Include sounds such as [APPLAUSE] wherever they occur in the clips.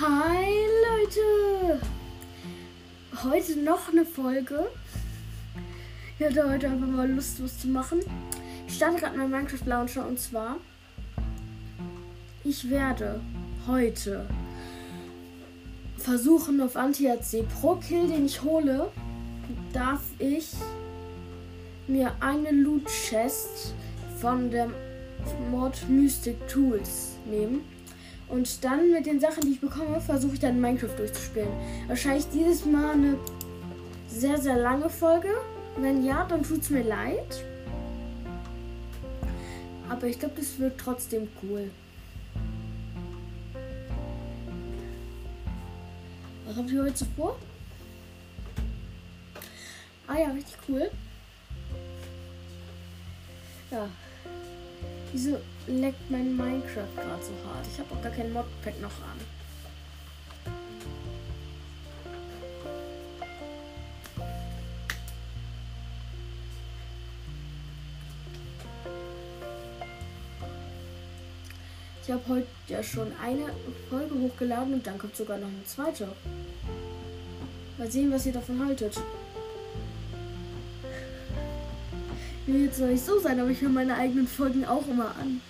Hi Leute! Heute noch eine Folge. Ich hatte heute einfach mal Lust, was zu machen. Ich starte gerade meinen Minecraft Launcher und zwar, ich werde heute versuchen auf Anti-AC pro Kill, den ich hole, darf ich mir eine Loot Chest von der Mod Mystic Tools nehmen. Und dann mit den Sachen, die ich bekomme, versuche ich dann Minecraft durchzuspielen. Wahrscheinlich dieses Mal eine sehr, sehr lange Folge. Wenn ja, dann tut es mir leid. Aber ich glaube, das wird trotzdem cool. Was habe ich heute vor? Ah ja, richtig cool. Ja. Wieso leckt mein Minecraft gerade so hart? Ich habe auch gar kein Modpack noch an. Ich habe heute ja schon eine Folge hochgeladen und dann kommt sogar noch eine zweite. Mal sehen, was ihr davon haltet. Will jetzt nicht so sein, aber ich höre meine eigenen Folgen auch immer an.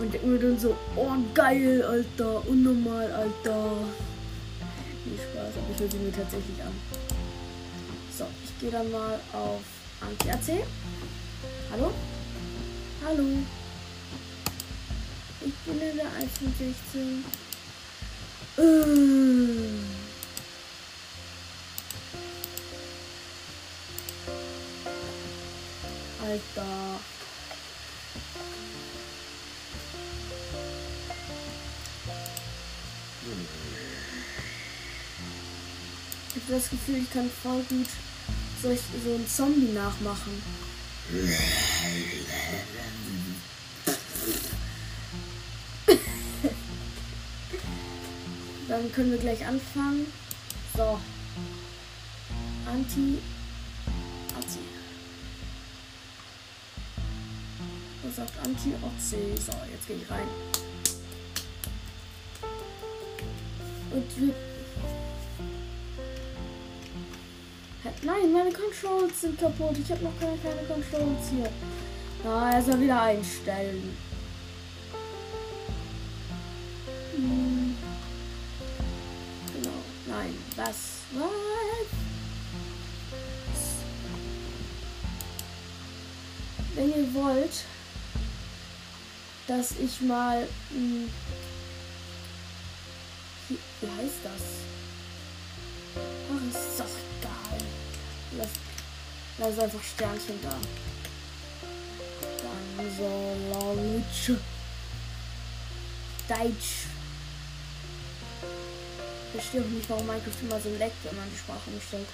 Und denke mir dann so, oh geil, Alter, unnormal, Alter. Viel Spaß, aber ich höre sie mir tatsächlich an. So, ich gehe dann mal auf Anti-AC. Hallo? Hallo? Ich bin in der 1 von 16. Äh. Alter. Ich habe das Gefühl, ich kann voll gut so, so einen Zombie nachmachen. Dann können wir gleich anfangen. So. Anti sagt Anti-Otsee. So, jetzt gehe ich rein. Und wir. Nein, meine Controls sind kaputt. Ich habe noch keine, keine Controls hier. Na, erstmal wieder einstellen. Hm. Genau. Nein, das war. Wenn ihr wollt, dass ich mal. Mh, hm, wie heißt das? Ach, ist doch egal. Lass, lass einfach Sternchen da. Dann so Deutsch. Deutsch. Ich verstehe auch nicht, warum Minecraft immer so leckt, wenn man die Sprache umstellt.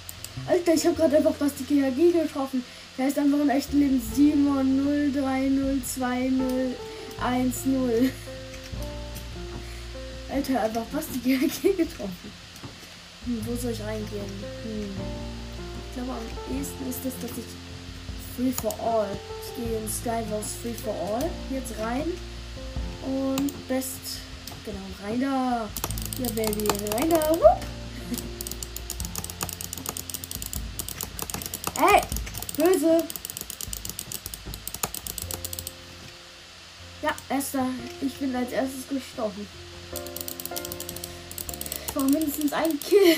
Alter, ich habe gerade einfach fast die GHG getroffen. Der heißt einfach in echten Leben Simon 03020. 1-0. Alter, einfach fast die GRG getroffen. Hm, wo soll ich reingehen? Hm. Ich glaube, am ehesten ist es, dass ich Free for All. Ich gehe in Skyverse Free for All. Jetzt rein. Und Best. Genau, rein da. Ja, Baby, rein da. [LAUGHS] Ey, böse. Ja, Esther, ich bin als erstes gestorben. Ich brauche mindestens ein Kill.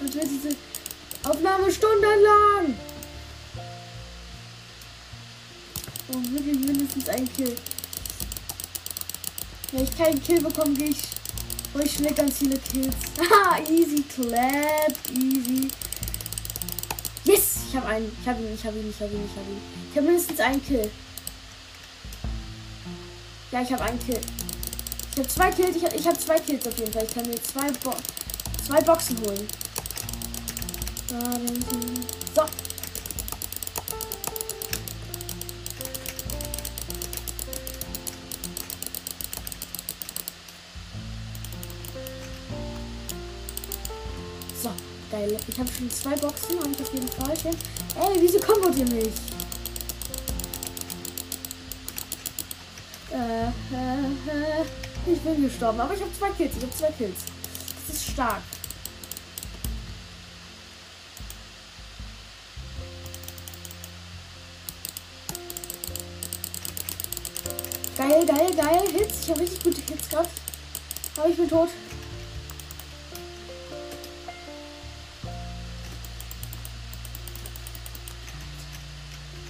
Und wird diese Aufnahme stundenlang. Und wirklich mindestens ein Kill. Wenn ich keinen Kill bekomme, gehe ich hol ich schnell ganz viele Kills. [LAUGHS] Haha, easy clap, easy. Yes, ich habe einen. Ich habe ihn, ich habe ihn, ich habe ihn, ich habe ihn. Ich habe mindestens einen Kill. Ja, ich habe einen Kill. Ich habe zwei Kills. Ich habe hab zwei Kills auf jeden Fall. Ich kann mir zwei, Bo zwei Boxen holen. So. So, geil. Ich habe schon zwei Boxen und auf jeden Fall. Ey, wieso kommt ihr nicht? Ich bin gestorben, aber ich habe zwei Kills. Ich habe zwei Kills. Das ist stark. Geil, geil, geil. Hits. Ich habe richtig gute Hits gehabt. Aber ich bin tot.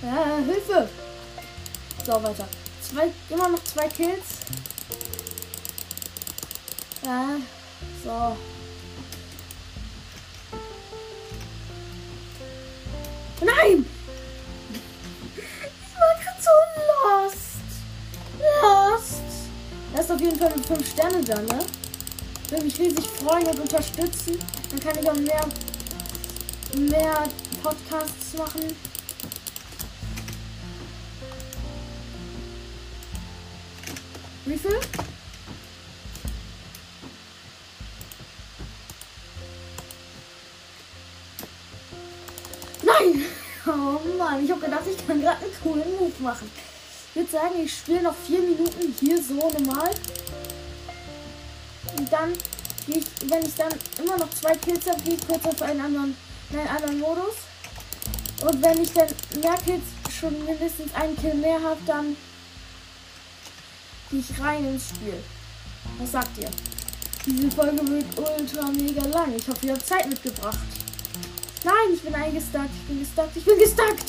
Ja, Hilfe! So, weiter. Zwei, immer noch zwei Kills. Ja, so. Nein! Ich war gerade so lost. Lost. Er ist auf jeden Fall mit 5 Sterne da, ne? Würde mich riesig freuen und unterstützen. Dann kann ich auch mehr, mehr Podcasts machen. Wie viel? Nein! [LAUGHS] Oh Mann, ich habe gedacht, ich kann gerade einen coolen Move machen. Ich würde sagen, ich spiele noch vier Minuten hier so normal. Und dann gehe ich, wenn ich dann immer noch zwei Kills habe, gehe ich kurz auf einen anderen, in einen anderen Modus. Und wenn ich dann mehr Kills, schon mindestens einen Kill mehr habe, dann gehe ich rein ins Spiel. Was sagt ihr? Diese Folge wird ultra mega lang. Ich hoffe, ihr habt Zeit mitgebracht. Nein, ich bin eingestackt. Ich bin gestackt. Ich bin gestackt.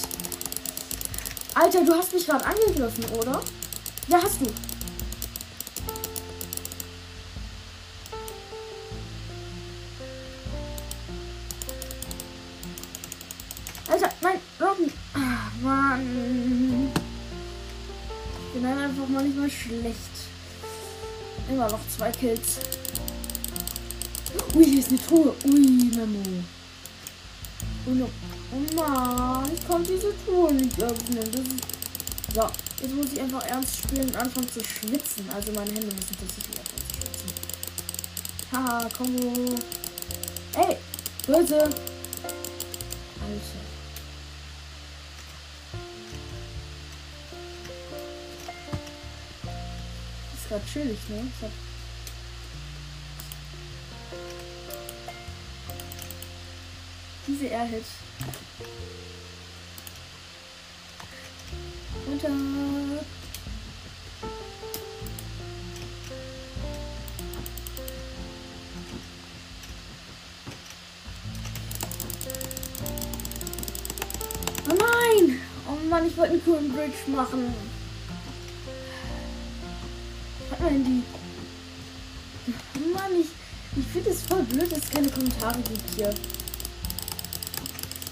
Alter, du hast mich gerade angegriffen, oder? Ja, hast du. Alter, nein, Robben. Ah, Mann. Bin dann einfach mal nicht mal schlecht. Immer noch zwei Kills. Ui, hier ist eine Truhe. Ui, Memo. Oh, oh Mann, ich konnte diese Truhe nicht öffnen. So, jetzt muss ich einfach ernst spielen und anfangen zu schwitzen. Also meine Hände müssen tatsächlich anfangen zu schwitzen. Haha, Kongo. Ey, böse. Alter. Ist gerade chillig, ne? Diese Air-Hit. Runter. Oh nein! Oh Mann, ich wollte einen coolen Bridge machen. Man die. Oh Mann, ich, ich finde es voll blöd, dass es keine Kommentare gibt hier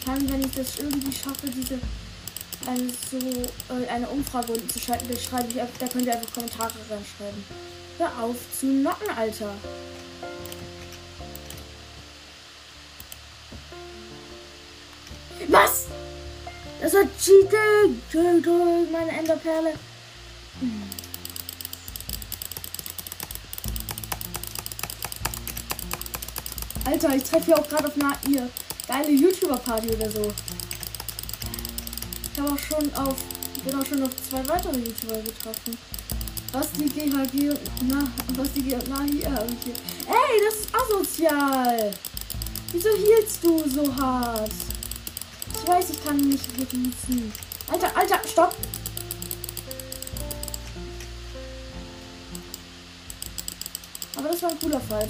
kann, wenn ich das irgendwie schaffe, diese eine so äh, eine Umfrage unten zu schalten, da schreibe ich da könnt ihr einfach Kommentare reinschreiben. Hör auf zu nocken, Alter. Was? Das war Cheating! Cheating, meine Enderperle. Hm. Alter, ich treffe hier auch gerade auf eine ihr geile YouTuber-Party oder so. Ich habe auch schon auf, bin auch schon auf zwei weitere YouTuber getroffen. Was die GHG na, was die GHG, na hier habe ich hier. Ey, das ist asozial. Wieso hielst du so hart? Ich weiß, ich kann nicht genießen. Alter, Alter, stopp. Aber das war ein cooler Fight.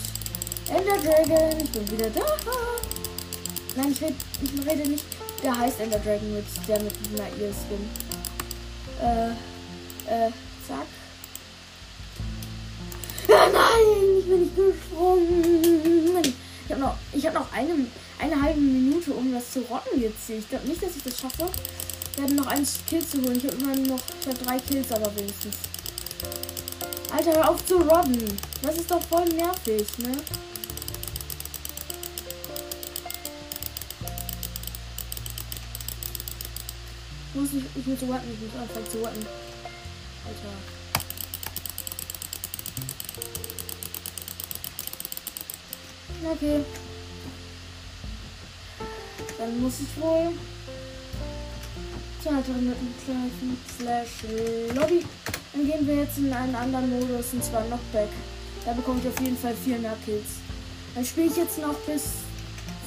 Ender Dragon, ich bin wieder da. Nein, ich rede, ich rede nicht. Der heißt Ender Dragon mit der mit einer Ear Skin. Äh, äh, zack. Ja, [LAUGHS] nein, ich bin nicht gesprungen. Ich habe noch, ich habe noch eine, eine halbe Minute, um das zu rotten jetzt. Ich glaube nicht, dass ich das schaffe. Wir haben noch einen Kill zu holen. Ich habe immer noch ich hab drei Kills, aber wenigstens. Alter, hör auf zu robben. Das ist doch voll nervig, ne? Muss ich, ich muss warten, ich muss anfangen zu warten. Alter. Okay. Dann muss ich wohl zu weiteren Minuten slash Lobby Dann gehen wir jetzt in einen anderen Modus, und zwar Knockback. Da bekomme ich auf jeden Fall 400 Kills. Dann spiele ich jetzt noch bis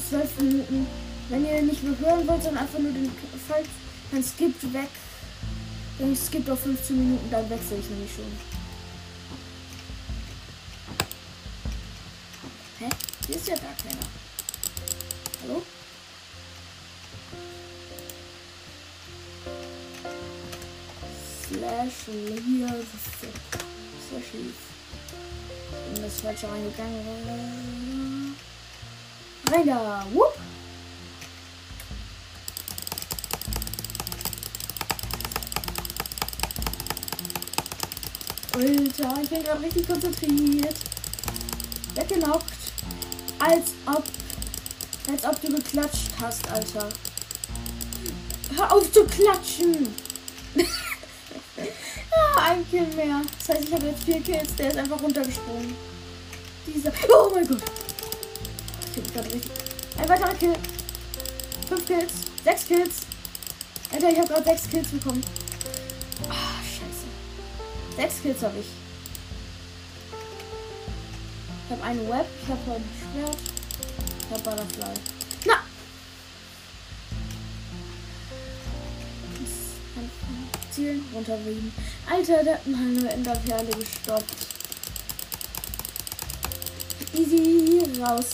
12 Minuten. Wenn ihr nicht mehr hören wollt, sondern einfach nur den Fall, dann skippt weg. Ich skippt auf 15 Minuten, dann wechsle ich nämlich schon. Hä? Hier ist ja gar keiner. Hallo? Slash hier. Slash. Ich bin das falsche reingegangen. Rein da. Whoop. Alter, ich bin gerade richtig konzentriert. Weggenockt. Als ob. Als ob du geklatscht hast, Alter. Hör auf zu klatschen! [LAUGHS] ah, ein Kill mehr. Das heißt, ich habe jetzt vier Kills. Der ist einfach runtergesprungen. Dieser. Oh mein Gott. Ich hab gerade richtig. Ein weiterer Kill. Fünf Kills. Sechs Kills. Alter, ich habe gerade sechs Kills bekommen. Sechs Kills habe ich. Ich habe ein Web, ich habe ein Schwert, ich habe Butterfly. Na! Zielen, runterwiegen. Alter, der hat meine Enderperle gestoppt. Easy, raus.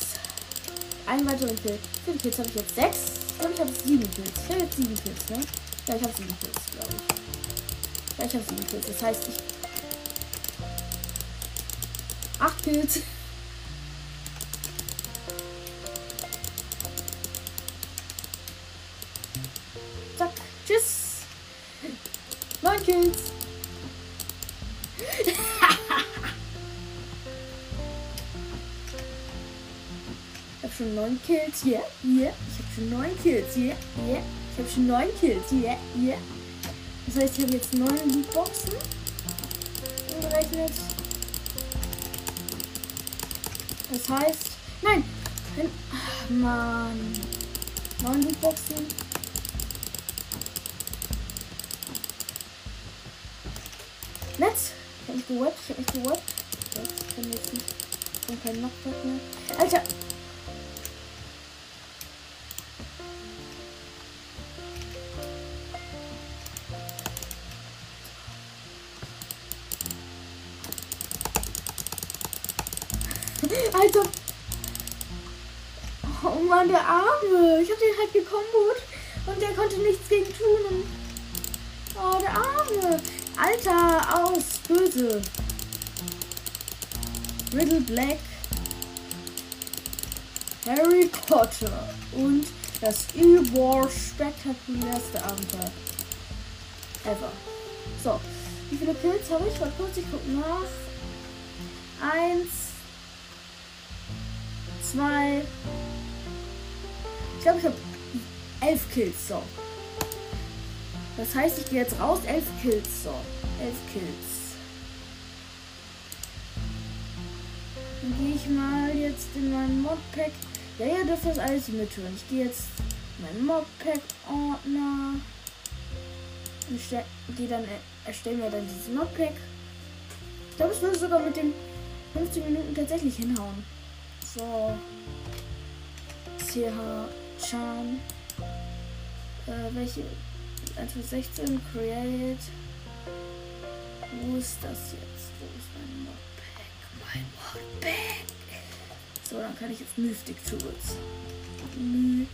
Ein weiterer Kill. Wie Kills habe ich jetzt? Sechs? Ich glaube, ich habe sieben Kills. Ich habe jetzt sieben Kills, ne? Ja, ich habe sieben Kills, glaube ich. Ja, ich habe sieben Kills. Das heißt, ich. Acht Kills. Kills. ich habe schon neun Kills, yeah, yeah. Ich habe schon neun Kills, yeah, yeah. Ich habe schon neun Kills, yeah, yeah. Das heißt, ich habe jetzt neun Lootboxen umgerechnet. Das heißt, nein, ach, Mann, neun Lootboxen. Netz. Ich hab mich gewappt. Ich hab mich gewappt. Ich kann jetzt nicht. Ich bin kein Knockback mehr. Alter. Hab den halt gekombot und der konnte nichts gegen tun. Oh, der Arme. Alter, aus, böse. Riddle Black, Harry Potter und das Überall spektakulärste Abenteuer ever. So, wie viele Kills habe ich? Mal kurz, ich gucke nach. Eins, zwei. Ich glaube, ich habe elf Kills. So. Das heißt, ich gehe jetzt raus. Elf Kills. So. Elf Kills. Dann gehe ich mal jetzt in meinen Modpack. Ja, ihr dürft das alles mithören. Ich gehe jetzt in meinen Modpack-Ordner. Gehe dann, erstellen wir dann dieses Modpack. Ich glaube, es würde sogar mit den 15 Minuten tatsächlich hinhauen. So. CH Chan. Äh, welche 1 bis 16, Create. Wo ist das jetzt? Wo ist mein Modpack? Mein Modpack! So, dann kann ich jetzt Mystic Tools. My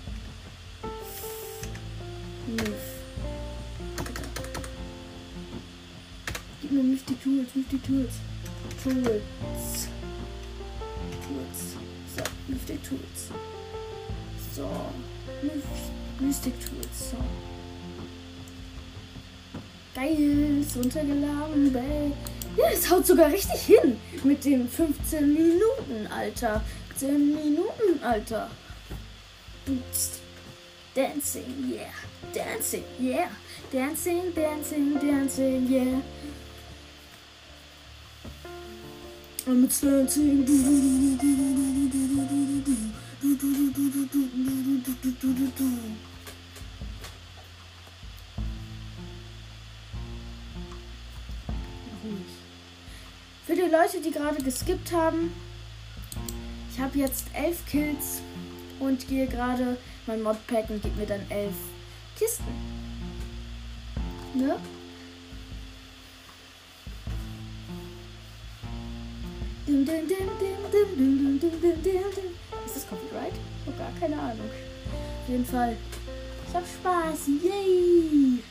Move. Gib mir Mystic Tools, Mystic Tools. Tools. Tools. So, Mystic Tools. So. Mystic Tools. So. Geil, ist runtergeladen, Bay. Ja, es haut sogar richtig hin mit dem 15 Minuten, Alter. 10 Minuten, Alter. Boost. Dancing, yeah. Dancing, yeah. Dancing, dancing, dancing, yeah. I'm dancing. ruhig. Für die Leute, die gerade geskippt haben, ich habe jetzt elf Kills und gehe gerade mein Modpack und gebe mir dann elf Kisten. Ne? Ist das Copyright? Oh, gar keine Ahnung. Auf jeden Fall. Ich hab Spaß. Yay!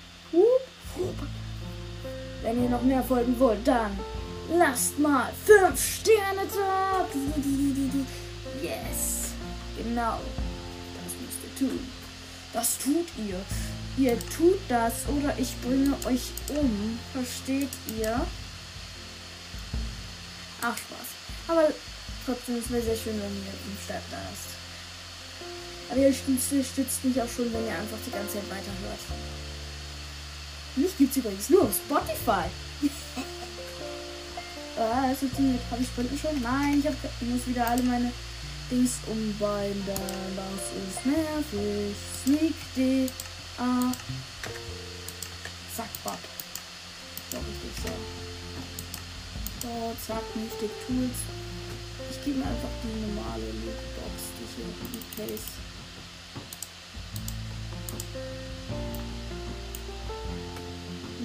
Wenn ihr noch mehr folgen wollt, dann lasst mal 5 Sterne da. Yes. Genau. Das müsst ihr tun. Das tut ihr. Ihr tut das oder ich bringe euch um. Versteht ihr? Ach Spaß. Aber trotzdem ist mir sehr schön, wenn ihr im Start da ist. Aber ihr stützt mich auch schon, wenn ihr einfach die ganze Zeit weiterhört. Mich gibt es übrigens nur auf Spotify. [LAUGHS] ah, es funktioniert. Habe ich Spenden schon? Nein, ich, hab, ich muss wieder alle meine Dings umbinden. Das ist nervig. Sneak D. A. Zack, Bob. So richtig so. So, zack, Mystic Tools. Ich gebe mir einfach die normale Lootbox, die hier in Case.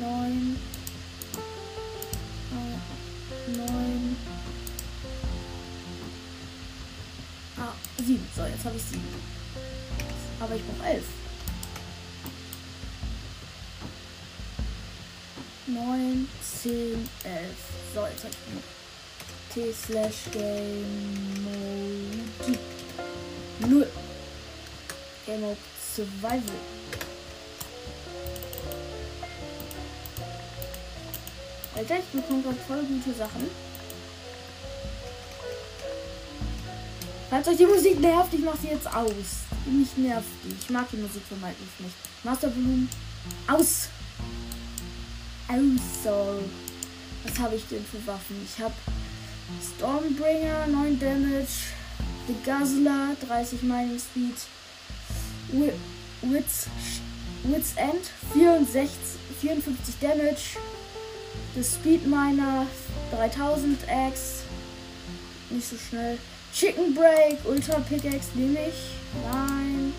Neun. Neun. Ah, sieben. So, jetzt habe ich sieben. Aber ich brauche elf. Neun, zehn, elf. So, jetzt habe ich T slash Game Mode. Null. Game Mode Survival. Alter, ich bekomme gerade voll gute Sachen. Falls euch die Musik nervt, ich mache sie jetzt aus. Mich nervt die. Ich mag die Musik von Minecraft nicht. Mastervolumen aus. Aus. So. Was habe ich denn für Waffen? Ich habe Stormbringer, 9 Damage. The Guzzler, 30 Mining Speed. Wits, Wits End, 64, 54 Damage. The Speed Miner 3000 X. Nicht so schnell. Chicken Break, Ultra Pickaxe nehme ich. Nein.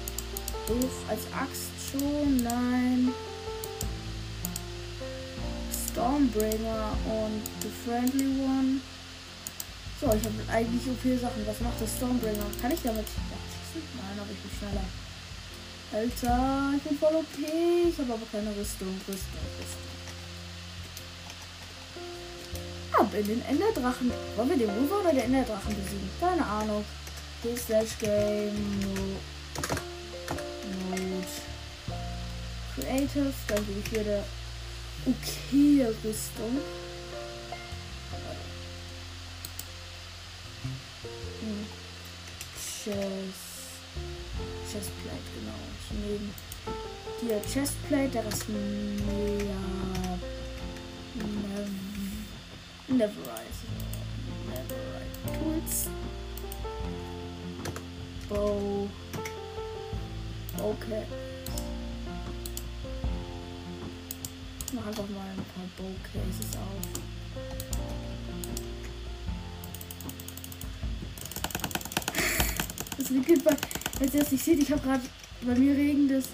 Doof als Axt schon. Nein. Stormbringer und The Friendly One. So, ich habe eigentlich so viele Sachen. Was macht der Stormbringer? Kann ich damit? Nein, aber ich bin schneller. Alter, ich bin voll okay. Ich habe aber keine Rüstung. Rüstung, Rüstung. Ab in den Enderdrachen. Wollen wir den Wolver oder den Enderdrachen besiegen? Keine Ahnung. T slash game no. Mode. Creative. Dann gebe ich wieder okay Rüstung. Chest. Chestplate, genau. Nehme die Chestplate, der Rest mehr. Neverrise. Neverrise. Tools. Bow. Okay. Ich mach einfach mal ein paar Bowcases auf. Das wickelt bei. Falls ihr das nicht seht, ich habe gerade bei mir regend es.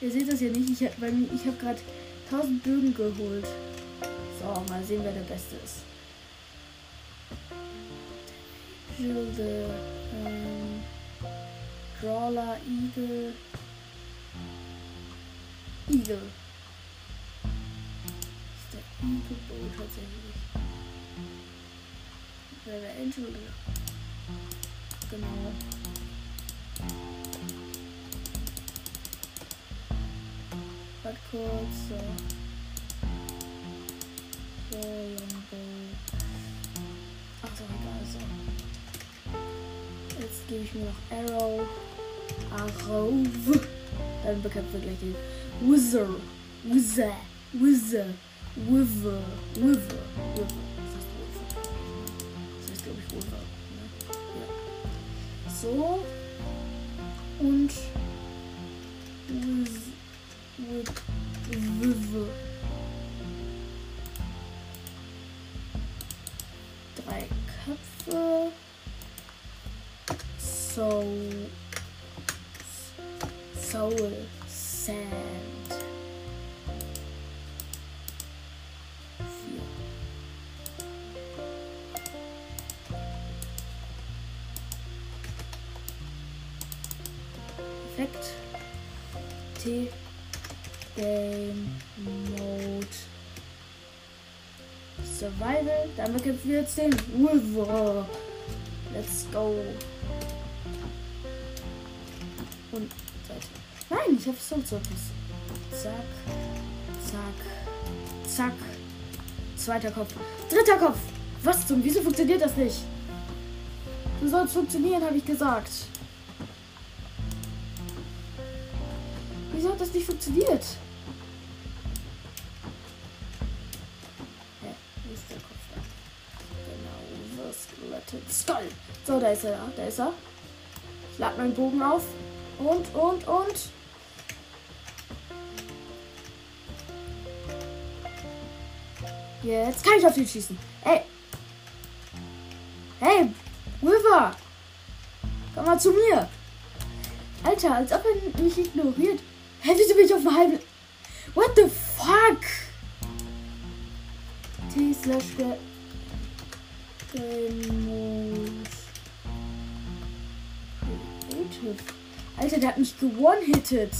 Ihr seht das ja nicht. Ich habe hab gerade 1000 Bögen geholt. So, mal sehen, wer der Beste ist. Hilde, ähm, Crawler, Eagle. Eagle. ist der Eagle Bow tatsächlich. Wer der Angel. Genau. Warte kurz. So. So, Longbow. Ach so, egal, so. Jetzt gebe ich mir noch Arrow. Arrow. Dann bekämpfen wir gleich den Wizard. Wizard. Wizard. Wither. Wither. Wither. Perfekt. T. Game Mode. Survival. Dann bekämpfen wir jetzt den Wither. Let's go. Und Seite. Nein, ich habe Soul Surface. Zack. Zack. Zack. Zweiter Kopf. Dritter Kopf. Was zum? Wieso funktioniert das nicht? Du sollst funktionieren, habe ich gesagt. Wieso hat das nicht funktioniert? Hä? Wo ist der Kopf? Genau, The Skeleton Skull. So, da ist er. Da ist er. Ich lade meinen Bogen auf. Und, und, und. Jetzt kann ich auf ihn schießen. Ey. Hey, River. Komm mal zu mir. Alter, als ob er mich ignoriert. Hä, wieso bin ich auf dem halben... What the fuck? T slash. Creative. Alter, der hat mich gewone-hittet.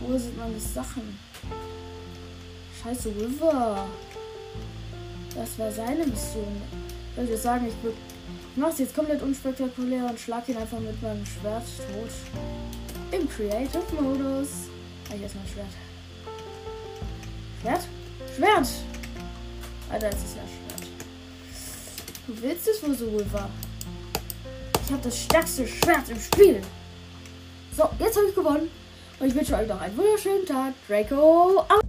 Wo sind meine Sachen? Scheiße, River. Das war seine Mission. Ich würde sagen, ich mach's jetzt komplett unspektakulär und schlag ihn einfach mit meinem Schwert tot. Im Creative Modus. Ah, hier ist Schwert. Schwert? Schwert! Alter, es ist ja Schwert. Du willst es wohl so, River? Ich habe das stärkste Schwert im Spiel. So, jetzt habe ich gewonnen. Und ich wünsche euch noch einen wunderschönen Tag. Draco, out!